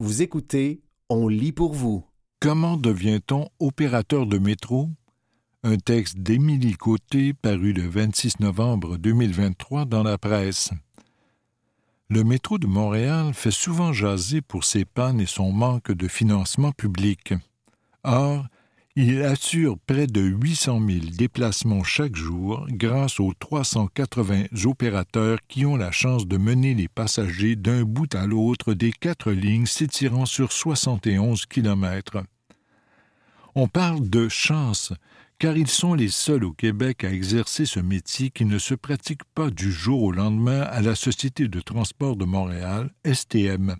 Vous écoutez On lit pour vous. Comment devient-on opérateur de métro? Un texte d'Émilie Côté paru le 26 novembre 2023 dans la presse. Le métro de Montréal fait souvent jaser pour ses pannes et son manque de financement public. Or, il assure près de 800 000 déplacements chaque jour grâce aux 380 opérateurs qui ont la chance de mener les passagers d'un bout à l'autre des quatre lignes s'étirant sur 71 kilomètres. On parle de chance, car ils sont les seuls au Québec à exercer ce métier qui ne se pratique pas du jour au lendemain à la Société de transport de Montréal, STM.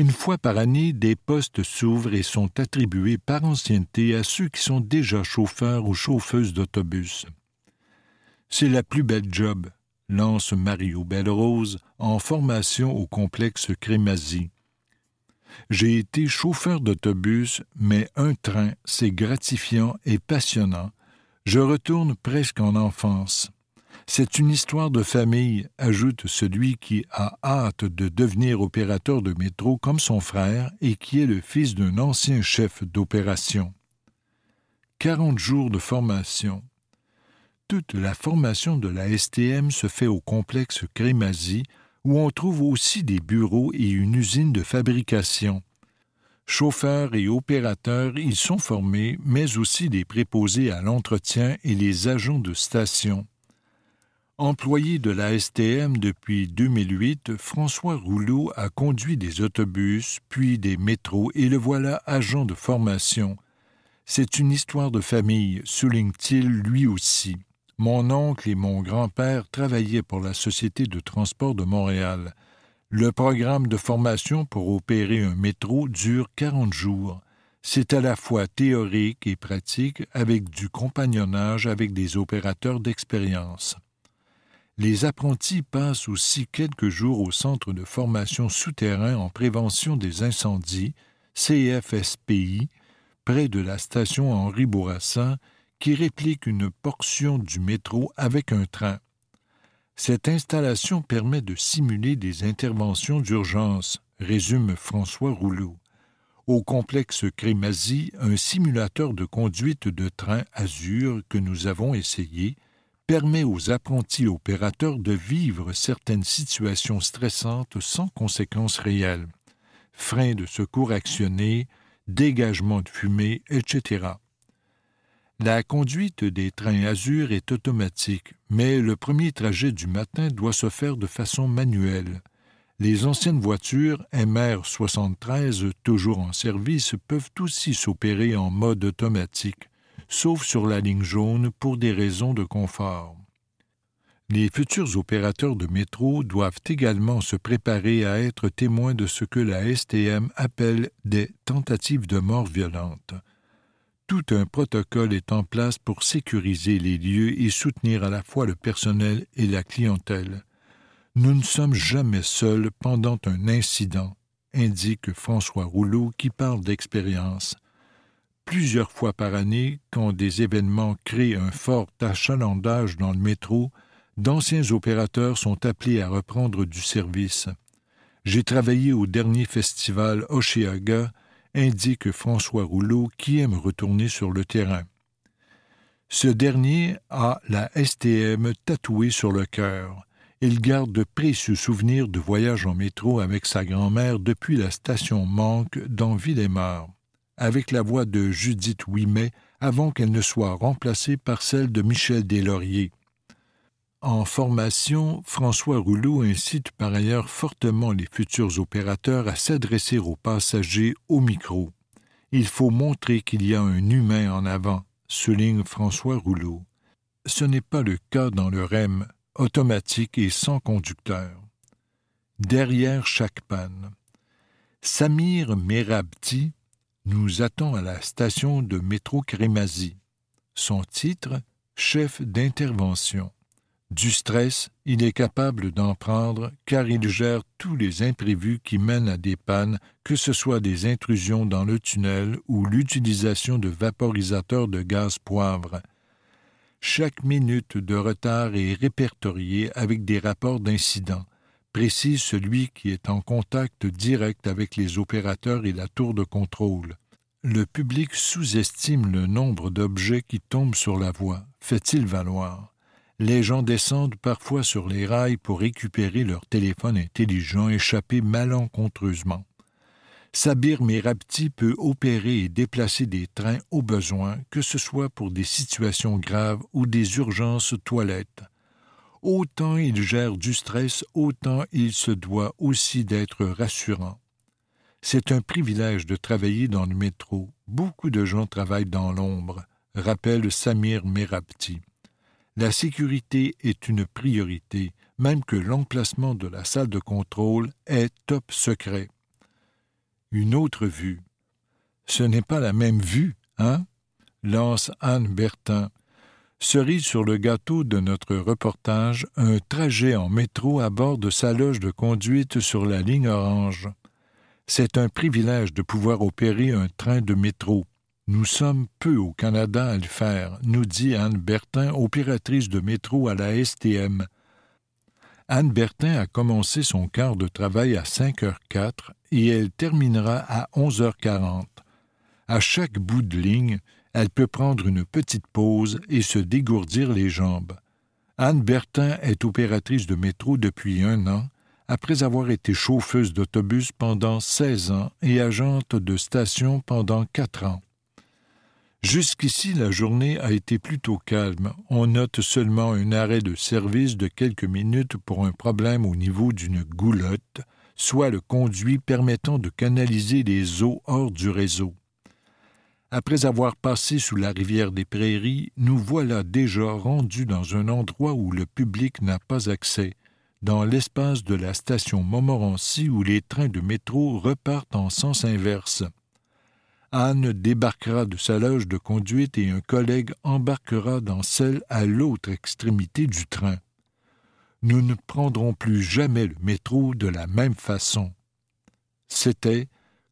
Une fois par année, des postes s'ouvrent et sont attribués par ancienneté à ceux qui sont déjà chauffeurs ou chauffeuses d'autobus. C'est la plus belle job, lance Mario Belrose en formation au complexe Crémazie. J'ai été chauffeur d'autobus, mais un train, c'est gratifiant et passionnant. Je retourne presque en enfance. C'est une histoire de famille, ajoute celui qui a hâte de devenir opérateur de métro comme son frère et qui est le fils d'un ancien chef d'opération. Quarante jours de formation. Toute la formation de la STM se fait au complexe Crémazie, où on trouve aussi des bureaux et une usine de fabrication. Chauffeurs et opérateurs y sont formés, mais aussi des préposés à l'entretien et les agents de station. Employé de la STM depuis 2008, François Rouleau a conduit des autobus, puis des métros, et le voilà agent de formation. C'est une histoire de famille, souligne-t-il lui aussi. Mon oncle et mon grand-père travaillaient pour la Société de transport de Montréal. Le programme de formation pour opérer un métro dure 40 jours. C'est à la fois théorique et pratique avec du compagnonnage avec des opérateurs d'expérience. Les apprentis passent aussi quelques jours au Centre de formation souterrain en prévention des incendies, CFSPI, près de la station Henri Bourassa, qui réplique une portion du métro avec un train. Cette installation permet de simuler des interventions d'urgence, résume François Rouleau. Au complexe Crémazie, un simulateur de conduite de train Azur que nous avons essayé permet aux apprentis opérateurs de vivre certaines situations stressantes sans conséquences réelles. Freins de secours actionnés, dégagement de fumée, etc. La conduite des trains Azur est automatique, mais le premier trajet du matin doit se faire de façon manuelle. Les anciennes voitures MR 73, toujours en service, peuvent aussi s'opérer en mode automatique sauf sur la ligne jaune pour des raisons de confort. Les futurs opérateurs de métro doivent également se préparer à être témoins de ce que la STM appelle des tentatives de mort violente. Tout un protocole est en place pour sécuriser les lieux et soutenir à la fois le personnel et la clientèle. Nous ne sommes jamais seuls pendant un incident, indique François Rouleau qui parle d'expérience plusieurs fois par année, quand des événements créent un fort achalandage dans le métro, d'anciens opérateurs sont appelés à reprendre du service. J'ai travaillé au dernier festival Oshéaga, indique François Rouleau, qui aime retourner sur le terrain. Ce dernier a la STM tatouée sur le cœur. Il garde de précieux souvenirs de voyage en métro avec sa grand-mère depuis la station Manque dans Villemort avec la voix de Judith Ouimet avant qu'elle ne soit remplacée par celle de Michel Deslauriers. En formation, François Rouleau incite par ailleurs fortement les futurs opérateurs à s'adresser aux passagers au micro. Il faut montrer qu'il y a un humain en avant, souligne François Rouleau. Ce n'est pas le cas dans le REM, automatique et sans conducteur. Derrière chaque panne. Samir Merabti, nous attend à la station de métro Crémazie. Son titre Chef d'intervention. Du stress, il est capable d'en prendre car il gère tous les imprévus qui mènent à des pannes, que ce soit des intrusions dans le tunnel ou l'utilisation de vaporisateurs de gaz poivre. Chaque minute de retard est répertoriée avec des rapports d'incidents. Précise celui qui est en contact direct avec les opérateurs et la tour de contrôle. Le public sous-estime le nombre d'objets qui tombent sur la voie, fait-il valoir? Les gens descendent parfois sur les rails pour récupérer leur téléphone intelligent échappé malencontreusement. Sabir Merabti peut opérer et déplacer des trains au besoin, que ce soit pour des situations graves ou des urgences toilettes. Autant il gère du stress, autant il se doit aussi d'être rassurant. C'est un privilège de travailler dans le métro. Beaucoup de gens travaillent dans l'ombre, rappelle Samir Merabti. La sécurité est une priorité, même que l'emplacement de la salle de contrôle est top secret. Une autre vue. Ce n'est pas la même vue, hein? lance Anne Bertin. Cerise sur le gâteau de notre reportage, un trajet en métro à bord de sa loge de conduite sur la ligne orange. C'est un privilège de pouvoir opérer un train de métro. Nous sommes peu au Canada à le faire, nous dit Anne Bertin, opératrice de métro à la STM. Anne Bertin a commencé son quart de travail à 5h04 et elle terminera à 11h40. À chaque bout de ligne, elle peut prendre une petite pause et se dégourdir les jambes. Anne Bertin est opératrice de métro depuis un an, après avoir été chauffeuse d'autobus pendant 16 ans et agente de station pendant quatre ans. Jusqu'ici, la journée a été plutôt calme. On note seulement un arrêt de service de quelques minutes pour un problème au niveau d'une goulotte, soit le conduit permettant de canaliser les eaux hors du réseau. Après avoir passé sous la rivière des Prairies, nous voilà déjà rendus dans un endroit où le public n'a pas accès, dans l'espace de la station Montmorency où les trains de métro repartent en sens inverse. Anne débarquera de sa loge de conduite et un collègue embarquera dans celle à l'autre extrémité du train. Nous ne prendrons plus jamais le métro de la même façon. C'était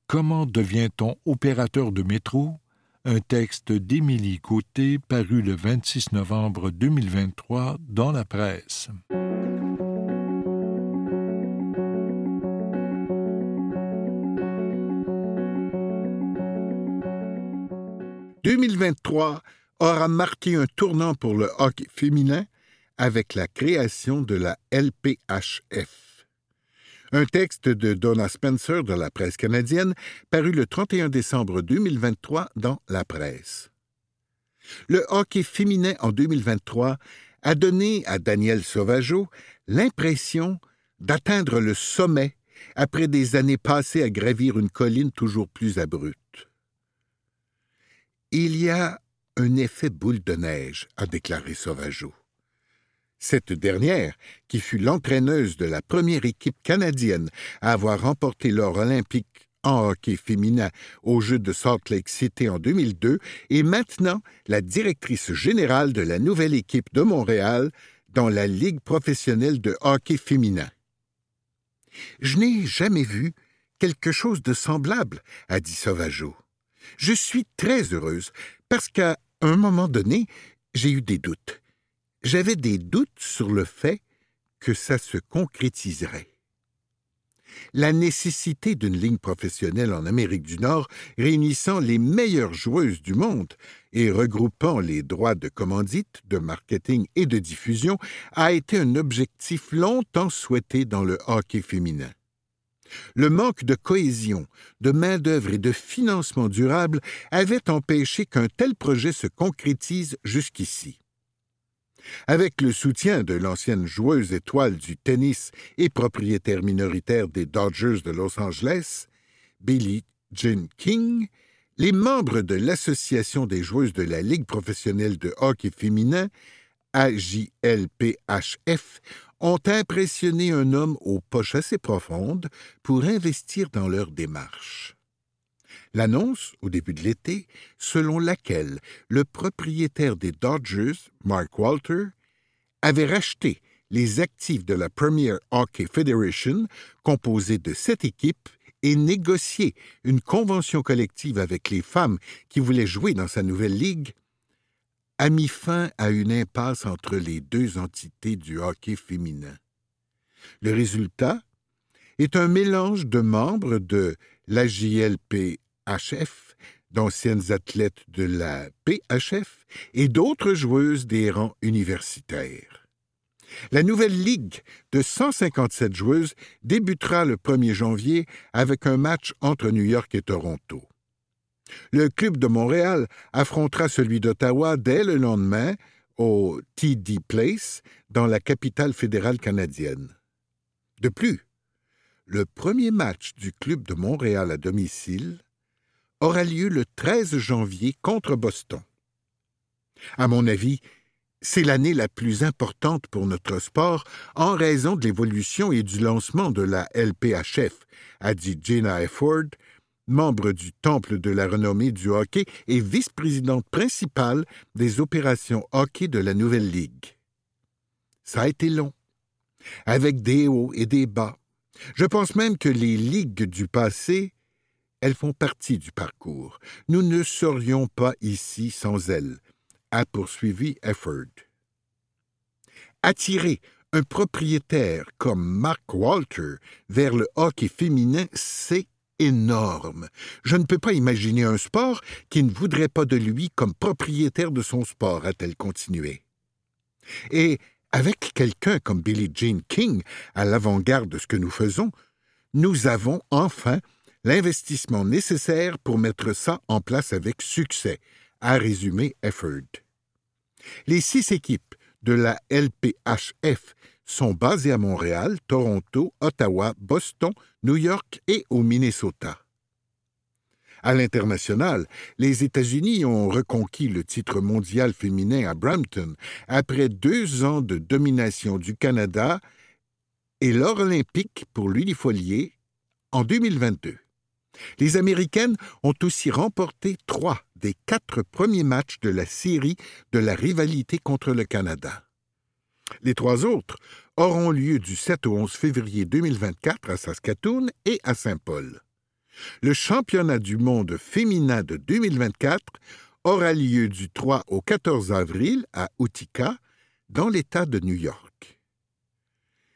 Comment devient-on opérateur de métro? Un texte d'Émilie Côté paru le 26 novembre 2023 dans la presse. 2023 aura marqué un tournant pour le hockey féminin avec la création de la LPHF. Un texte de Donna Spencer de la presse canadienne paru le 31 décembre 2023 dans la presse. Le hockey féminin en 2023 a donné à Daniel Sauvageau l'impression d'atteindre le sommet après des années passées à gravir une colline toujours plus abrupte. Il y a un effet boule de neige, a déclaré Sauvageau. Cette dernière, qui fut l'entraîneuse de la première équipe canadienne à avoir remporté l'or olympique en hockey féminin aux Jeux de Salt Lake City en 2002, est maintenant la directrice générale de la nouvelle équipe de Montréal dans la Ligue professionnelle de hockey féminin. Je n'ai jamais vu quelque chose de semblable, a dit Sauvageau. Je suis très heureuse parce qu'à un moment donné, j'ai eu des doutes. J'avais des doutes sur le fait que ça se concrétiserait. La nécessité d'une ligne professionnelle en Amérique du Nord réunissant les meilleures joueuses du monde et regroupant les droits de commandite, de marketing et de diffusion a été un objectif longtemps souhaité dans le hockey féminin. Le manque de cohésion, de main-d'œuvre et de financement durable avait empêché qu'un tel projet se concrétise jusqu'ici. Avec le soutien de l'ancienne joueuse étoile du tennis et propriétaire minoritaire des Dodgers de Los Angeles, Billie Jean King, les membres de l'Association des joueuses de la Ligue professionnelle de hockey féminin, AJLPHF, ont impressionné un homme aux poches assez profondes pour investir dans leur démarche. L'annonce, au début de l'été, selon laquelle le propriétaire des Dodgers, Mark Walter, avait racheté les actifs de la Premier Hockey Federation, composée de sept équipes, et négocié une convention collective avec les femmes qui voulaient jouer dans sa nouvelle ligue, a mis fin à une impasse entre les deux entités du hockey féminin. Le résultat est un mélange de membres de l'AJLPHF, d'anciennes athlètes de la PHF et d'autres joueuses des rangs universitaires. La nouvelle ligue de 157 joueuses débutera le 1er janvier avec un match entre New York et Toronto. Le club de Montréal affrontera celui d'Ottawa dès le lendemain au TD Place dans la capitale fédérale canadienne. De plus, le premier match du club de Montréal à domicile aura lieu le 13 janvier contre Boston. À mon avis, c'est l'année la plus importante pour notre sport en raison de l'évolution et du lancement de la LPHF, a dit Gina Efford, membre du Temple de la renommée du hockey et vice-présidente principale des opérations hockey de la Nouvelle Ligue. Ça a été long, avec des hauts et des bas. Je pense même que les ligues du passé, elles font partie du parcours. Nous ne serions pas ici sans elles, a poursuivi Efford. Attirer un propriétaire comme Mark Walter vers le hockey féminin, c'est énorme. Je ne peux pas imaginer un sport qui ne voudrait pas de lui comme propriétaire de son sport, a-t-elle continué. Et avec quelqu'un comme Billie Jean King à l'avant-garde de ce que nous faisons, nous avons enfin l'investissement nécessaire pour mettre ça en place avec succès, a résumé Efford. Les six équipes de la LPHF sont basées à Montréal, Toronto, Ottawa, Boston, New York et au Minnesota. À l'international, les États-Unis ont reconquis le titre mondial féminin à Brampton après deux ans de domination du Canada et l'or olympique pour l'unifolier en 2022. Les Américaines ont aussi remporté trois des quatre premiers matchs de la série de la rivalité contre le Canada. Les trois autres auront lieu du 7 au 11 février 2024 à Saskatoon et à Saint-Paul. Le championnat du monde féminin de 2024 aura lieu du 3 au 14 avril à Utica, dans l'État de New York.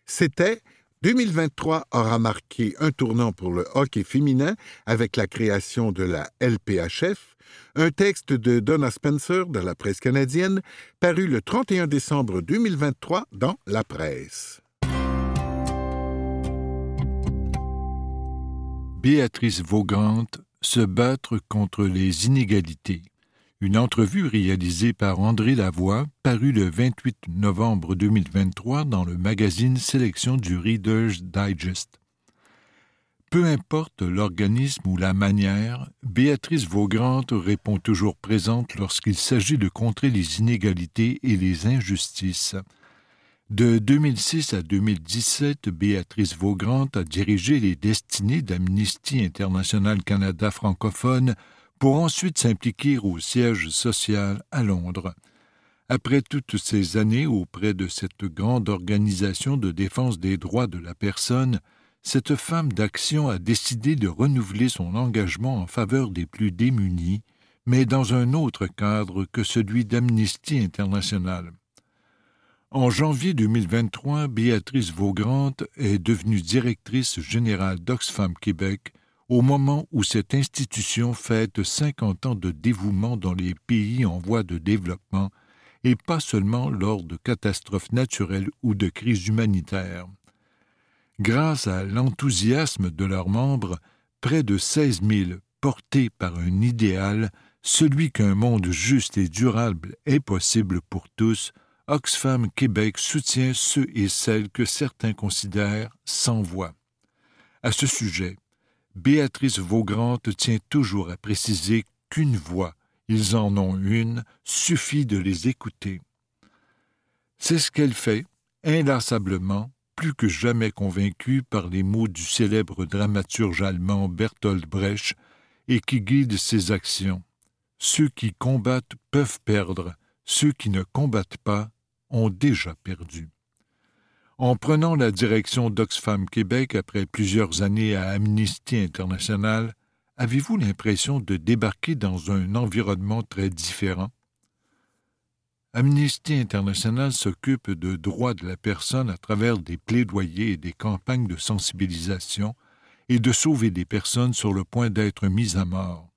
C'était 2023 aura marqué un tournant pour le hockey féminin avec la création de la LPHF, un texte de Donna Spencer de la presse canadienne paru le 31 décembre 2023 dans la presse. Béatrice Vaugant se battre contre les inégalités. Une entrevue réalisée par André Lavoie, parue le 28 novembre 2023 dans le magazine Sélection du Reader's Digest. Peu importe l'organisme ou la manière, Béatrice Vaugrande répond toujours présente lorsqu'il s'agit de contrer les inégalités et les injustices. De 2006 à 2017, Béatrice Vaugrand a dirigé les destinées d'Amnesty International Canada francophone pour ensuite s'impliquer au siège social à Londres. Après toutes ces années auprès de cette grande organisation de défense des droits de la personne, cette femme d'action a décidé de renouveler son engagement en faveur des plus démunis, mais dans un autre cadre que celui d'Amnesty International. En janvier 2023, Béatrice Vaugrand est devenue directrice générale d'Oxfam Québec, au moment où cette institution fête 50 ans de dévouement dans les pays en voie de développement, et pas seulement lors de catastrophes naturelles ou de crises humanitaires. Grâce à l'enthousiasme de leurs membres, près de 16 000 portés par un idéal, celui qu'un monde juste et durable est possible pour tous, Oxfam Québec soutient ceux et celles que certains considèrent sans voix. À ce sujet, Béatrice Vaugrand tient toujours à préciser qu'une voix, ils en ont une, suffit de les écouter. C'est ce qu'elle fait, inlassablement, plus que jamais convaincue par les mots du célèbre dramaturge allemand Bertolt Brecht et qui guide ses actions. Ceux qui combattent peuvent perdre, ceux qui ne combattent pas ont déjà perdu. En prenant la direction d'Oxfam Québec après plusieurs années à Amnesty International, avez-vous l'impression de débarquer dans un environnement très différent? Amnesty International s'occupe de droits de la personne à travers des plaidoyers et des campagnes de sensibilisation et de sauver des personnes sur le point d'être mises à mort.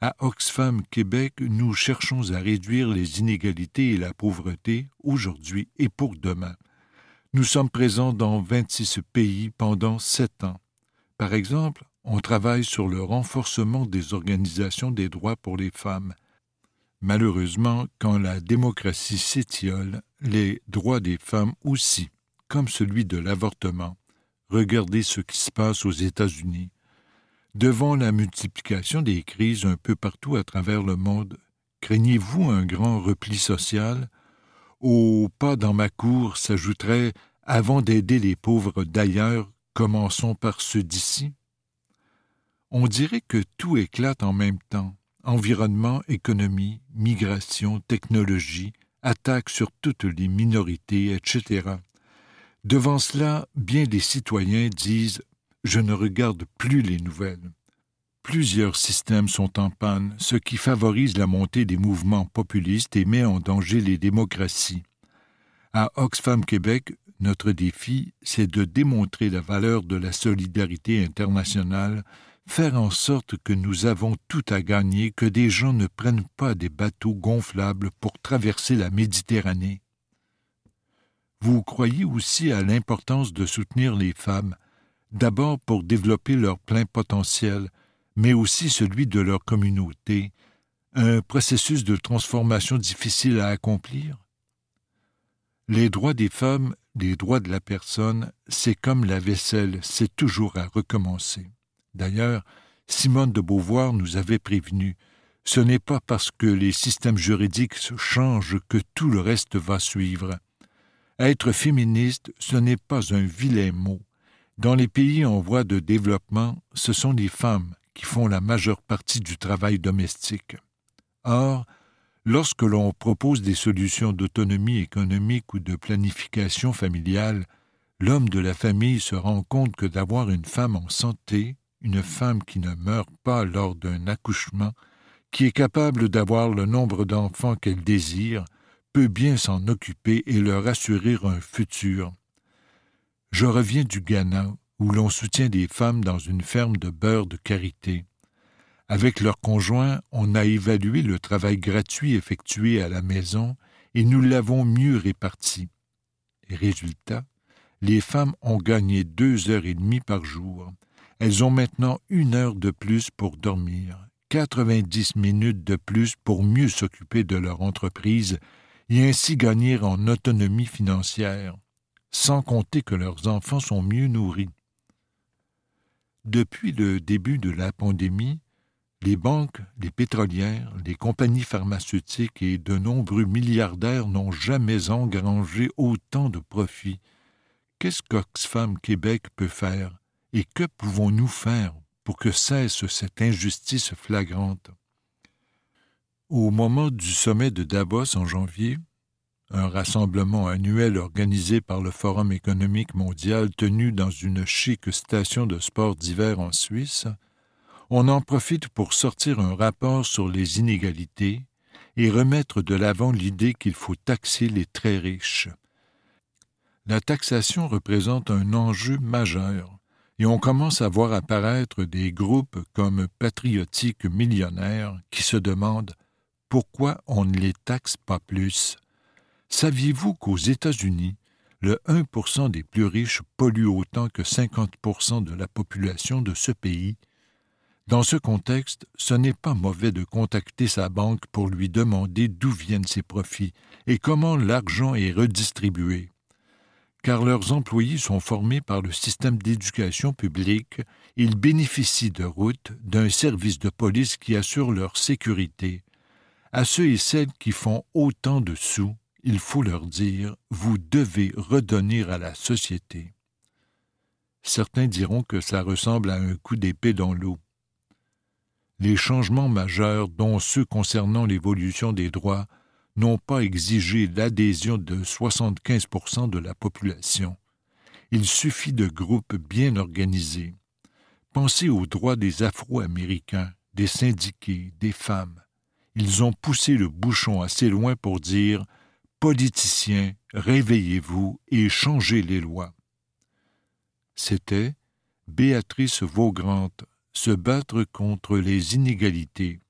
À Oxfam, Québec, nous cherchons à réduire les inégalités et la pauvreté aujourd'hui et pour demain. Nous sommes présents dans 26 pays pendant sept ans. Par exemple, on travaille sur le renforcement des organisations des droits pour les femmes. Malheureusement, quand la démocratie s'étiole, les droits des femmes aussi, comme celui de l'avortement. Regardez ce qui se passe aux États-Unis. Devant la multiplication des crises un peu partout à travers le monde, craignez-vous un grand repli social? Au pas dans ma cour s'ajouterait Avant d'aider les pauvres d'ailleurs, commençons par ceux d'ici On dirait que tout éclate en même temps environnement, économie, migration, technologie, attaques sur toutes les minorités, etc. Devant cela, bien des citoyens disent Je ne regarde plus les nouvelles. Plusieurs systèmes sont en panne, ce qui favorise la montée des mouvements populistes et met en danger les démocraties. À Oxfam Québec, notre défi, c'est de démontrer la valeur de la solidarité internationale faire en sorte que nous avons tout à gagner que des gens ne prennent pas des bateaux gonflables pour traverser la Méditerranée. Vous croyez aussi à l'importance de soutenir les femmes, d'abord pour développer leur plein potentiel, mais aussi celui de leur communauté, un processus de transformation difficile à accomplir? Les droits des femmes, les droits de la personne, c'est comme la vaisselle, c'est toujours à recommencer. D'ailleurs, Simone de Beauvoir nous avait prévenu ce n'est pas parce que les systèmes juridiques changent que tout le reste va suivre. Être féministe, ce n'est pas un vilain mot. Dans les pays en voie de développement, ce sont les femmes qui font la majeure partie du travail domestique. Or, lorsque l'on propose des solutions d'autonomie économique ou de planification familiale, l'homme de la famille se rend compte que d'avoir une femme en santé, une femme qui ne meurt pas lors d'un accouchement, qui est capable d'avoir le nombre d'enfants qu'elle désire, peut bien s'en occuper et leur assurer un futur. Je reviens du Ghana, où l'on soutient des femmes dans une ferme de beurre de karité. Avec leurs conjoints, on a évalué le travail gratuit effectué à la maison et nous l'avons mieux réparti. Résultat, les femmes ont gagné deux heures et demie par jour. Elles ont maintenant une heure de plus pour dormir, 90 minutes de plus pour mieux s'occuper de leur entreprise et ainsi gagner en autonomie financière, sans compter que leurs enfants sont mieux nourris. Depuis le début de la pandémie, les banques, les pétrolières, les compagnies pharmaceutiques et de nombreux milliardaires n'ont jamais engrangé autant de profits. Qu'est-ce qu'Oxfam Québec peut faire et que pouvons-nous faire pour que cesse cette injustice flagrante? Au moment du sommet de Davos en janvier, un rassemblement annuel organisé par le Forum économique mondial tenu dans une chic station de sport d'hiver en Suisse, on en profite pour sortir un rapport sur les inégalités et remettre de l'avant l'idée qu'il faut taxer les très riches. La taxation représente un enjeu majeur et on commence à voir apparaître des groupes comme patriotiques millionnaires qui se demandent pourquoi on ne les taxe pas plus. Saviez-vous qu'aux États-Unis, le 1% des plus riches pollue autant que 50% de la population de ce pays? Dans ce contexte, ce n'est pas mauvais de contacter sa banque pour lui demander d'où viennent ses profits et comment l'argent est redistribué car leurs employés sont formés par le système d'éducation publique, ils bénéficient de routes, d'un service de police qui assure leur sécurité. À ceux et celles qui font autant de sous, il faut leur dire Vous devez redonner à la société. Certains diront que ça ressemble à un coup d'épée dans l'eau. Les changements majeurs, dont ceux concernant l'évolution des droits, n'ont pas exigé l'adhésion de 75% de la population. Il suffit de groupes bien organisés. Pensez aux droits des Afro-Américains, des syndiqués, des femmes. ils ont poussé le bouchon assez loin pour dire Politiciens, réveillez-vous et changez les lois. C'était Béatrice Vaugrante se battre contre les inégalités,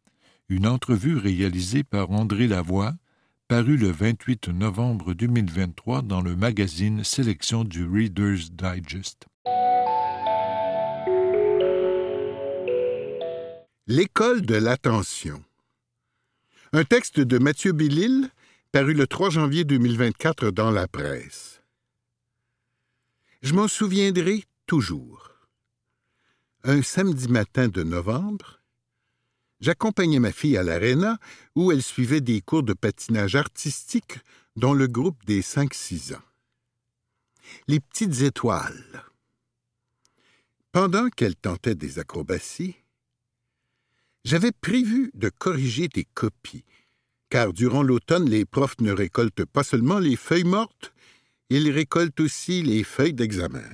une entrevue réalisée par André Lavoie, parue le 28 novembre 2023 dans le magazine Sélection du Reader's Digest. L'école de l'attention. Un texte de Mathieu Bellil, paru le 3 janvier 2024 dans la presse. Je m'en souviendrai toujours. Un samedi matin de novembre, j'accompagnais ma fille à l'aréna où elle suivait des cours de patinage artistique dans le groupe des 5-6 ans. Les petites étoiles. Pendant qu'elle tentait des acrobaties, j'avais prévu de corriger des copies, car durant l'automne, les profs ne récoltent pas seulement les feuilles mortes, ils récoltent aussi les feuilles d'examen.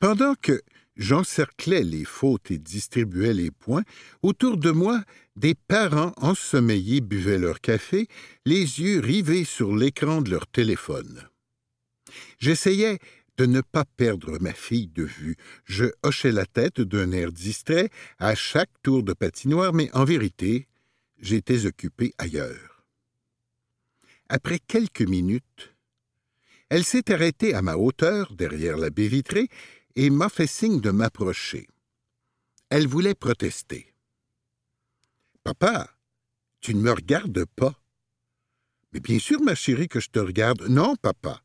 Pendant que j'encerclais les fautes et distribuais les points, autour de moi, des parents ensommeillés buvaient leur café, les yeux rivés sur l'écran de leur téléphone. J'essayais de ne pas perdre ma fille de vue. Je hochais la tête d'un air distrait à chaque tour de patinoire, mais en vérité, j'étais occupé ailleurs. Après quelques minutes, elle s'est arrêtée à ma hauteur, derrière la baie vitrée, et m'a fait signe de m'approcher. Elle voulait protester. Papa, tu ne me regardes pas. Mais bien sûr, ma chérie, que je te regarde. Non, papa.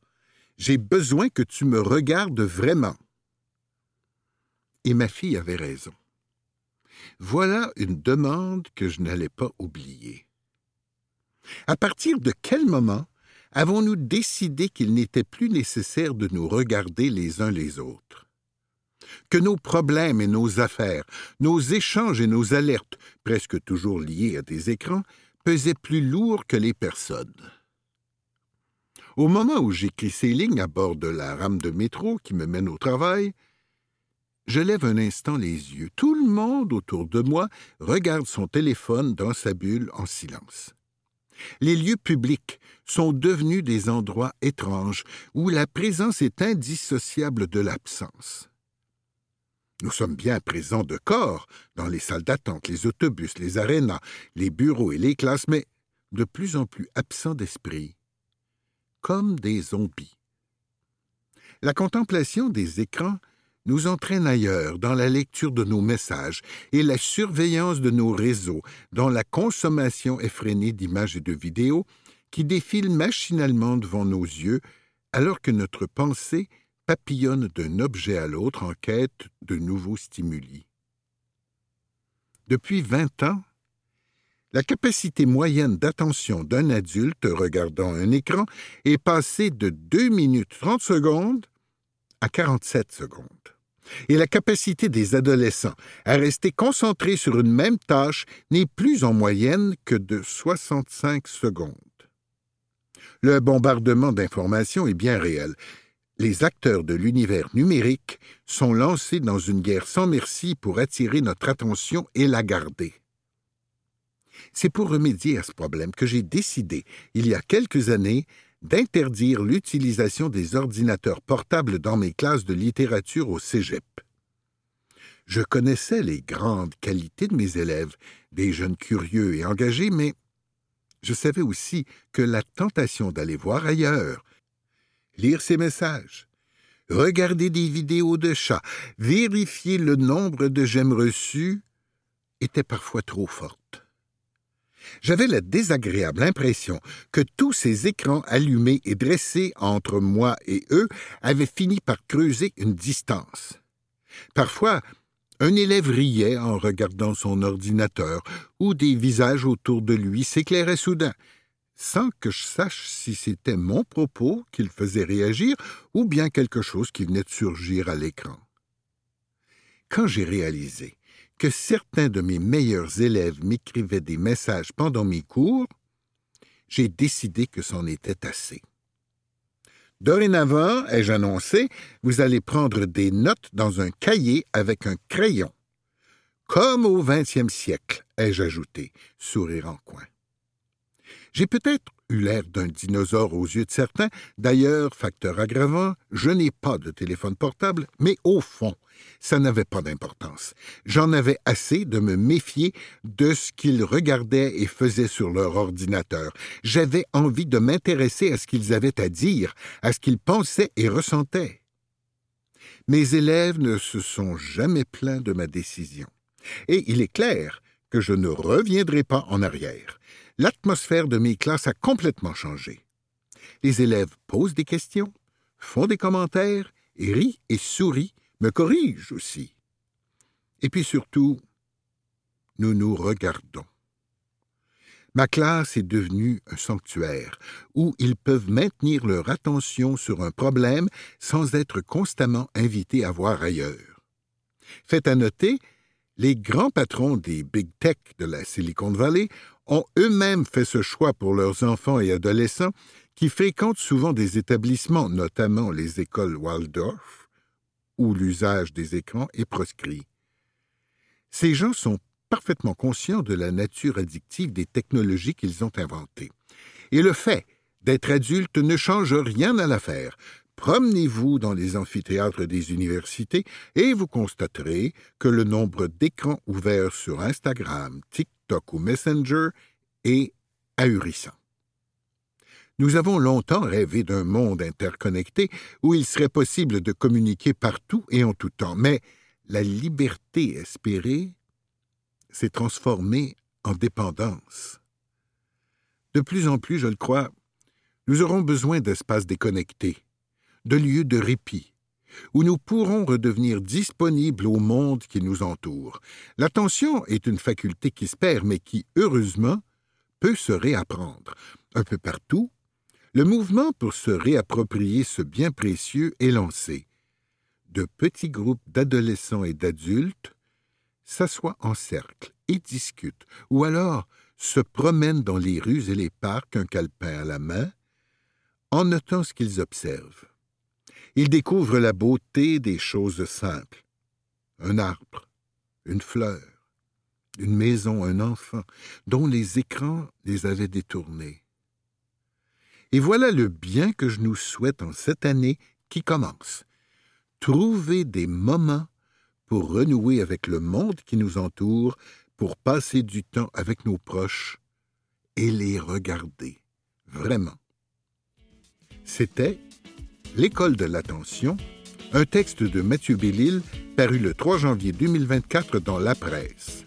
J'ai besoin que tu me regardes vraiment. Et ma fille avait raison. Voilà une demande que je n'allais pas oublier. À partir de quel moment avons-nous décidé qu'il n'était plus nécessaire de nous regarder les uns les autres? Que nos problèmes et nos affaires, nos échanges et nos alertes, presque toujours liés à des écrans, pesaient plus lourd que les personnes. Au moment où j'écris ces lignes à bord de la rame de métro qui me mène au travail, je lève un instant les yeux. Tout le monde autour de moi regarde son téléphone dans sa bulle en silence. Les lieux publics sont devenus des endroits étranges où la présence est indissociable de l'absence. Nous sommes bien présents de corps dans les salles d'attente, les autobus, les arénas, les bureaux et les classes, mais de plus en plus absents d'esprit comme des zombies. La contemplation des écrans nous entraîne ailleurs dans la lecture de nos messages et la surveillance de nos réseaux, dans la consommation effrénée d'images et de vidéos qui défilent machinalement devant nos yeux alors que notre pensée papillonne d'un objet à l'autre en quête de nouveaux stimuli. Depuis vingt ans, la capacité moyenne d'attention d'un adulte regardant un écran est passée de 2 minutes 30 secondes à 47 secondes. Et la capacité des adolescents à rester concentrés sur une même tâche n'est plus en moyenne que de 65 secondes. Le bombardement d'informations est bien réel. Les acteurs de l'univers numérique sont lancés dans une guerre sans merci pour attirer notre attention et la garder. C'est pour remédier à ce problème que j'ai décidé, il y a quelques années, d'interdire l'utilisation des ordinateurs portables dans mes classes de littérature au Cégep. Je connaissais les grandes qualités de mes élèves, des jeunes curieux et engagés, mais je savais aussi que la tentation d'aller voir ailleurs, lire ces messages, regarder des vidéos de chats, vérifier le nombre de j'aime reçus, était parfois trop forte j'avais la désagréable impression que tous ces écrans allumés et dressés entre moi et eux avaient fini par creuser une distance. Parfois, un élève riait en regardant son ordinateur, ou des visages autour de lui s'éclairaient soudain, sans que je sache si c'était mon propos qui le faisait réagir ou bien quelque chose qui venait de surgir à l'écran. Quand j'ai réalisé que certains de mes meilleurs élèves m'écrivaient des messages pendant mes cours, j'ai décidé que c'en était assez. Dorénavant, ai-je annoncé, vous allez prendre des notes dans un cahier avec un crayon. Comme au vingtième siècle, ai-je ajouté, sourire en coin. J'ai peut-être eu l'air d'un dinosaure aux yeux de certains. D'ailleurs, facteur aggravant, je n'ai pas de téléphone portable, mais au fond, ça n'avait pas d'importance. J'en avais assez de me méfier de ce qu'ils regardaient et faisaient sur leur ordinateur. J'avais envie de m'intéresser à ce qu'ils avaient à dire, à ce qu'ils pensaient et ressentaient. Mes élèves ne se sont jamais plaints de ma décision. Et il est clair que je ne reviendrai pas en arrière l'atmosphère de mes classes a complètement changé. Les élèves posent des questions, font des commentaires, rient et sourient, me corrigent aussi. Et puis surtout, nous nous regardons. Ma classe est devenue un sanctuaire où ils peuvent maintenir leur attention sur un problème sans être constamment invités à voir ailleurs. Fait à noter, les grands patrons des big tech de la Silicon Valley ont eux-mêmes fait ce choix pour leurs enfants et adolescents qui fréquentent souvent des établissements, notamment les écoles Waldorf, où l'usage des écrans est proscrit. Ces gens sont parfaitement conscients de la nature addictive des technologies qu'ils ont inventées. Et le fait d'être adulte ne change rien à l'affaire. Promenez-vous dans les amphithéâtres des universités et vous constaterez que le nombre d'écrans ouverts sur Instagram, TikTok ou Messenger est ahurissant. Nous avons longtemps rêvé d'un monde interconnecté où il serait possible de communiquer partout et en tout temps, mais la liberté espérée s'est transformée en dépendance. De plus en plus, je le crois, nous aurons besoin d'espaces déconnectés de lieux de répit, où nous pourrons redevenir disponibles au monde qui nous entoure. L'attention est une faculté qui se perd, mais qui, heureusement, peut se réapprendre. Un peu partout, le mouvement pour se réapproprier ce bien précieux est lancé. De petits groupes d'adolescents et d'adultes s'assoient en cercle et discutent, ou alors se promènent dans les rues et les parcs, un calepin à la main, en notant ce qu'ils observent ils découvrent la beauté des choses simples. Un arbre, une fleur, une maison, un enfant, dont les écrans les avaient détournés. Et voilà le bien que je nous souhaite en cette année qui commence. Trouver des moments pour renouer avec le monde qui nous entoure, pour passer du temps avec nos proches et les regarder, vraiment. C'était L'école de l'attention, un texte de Mathieu Bellil paru le 3 janvier 2024 dans La Presse.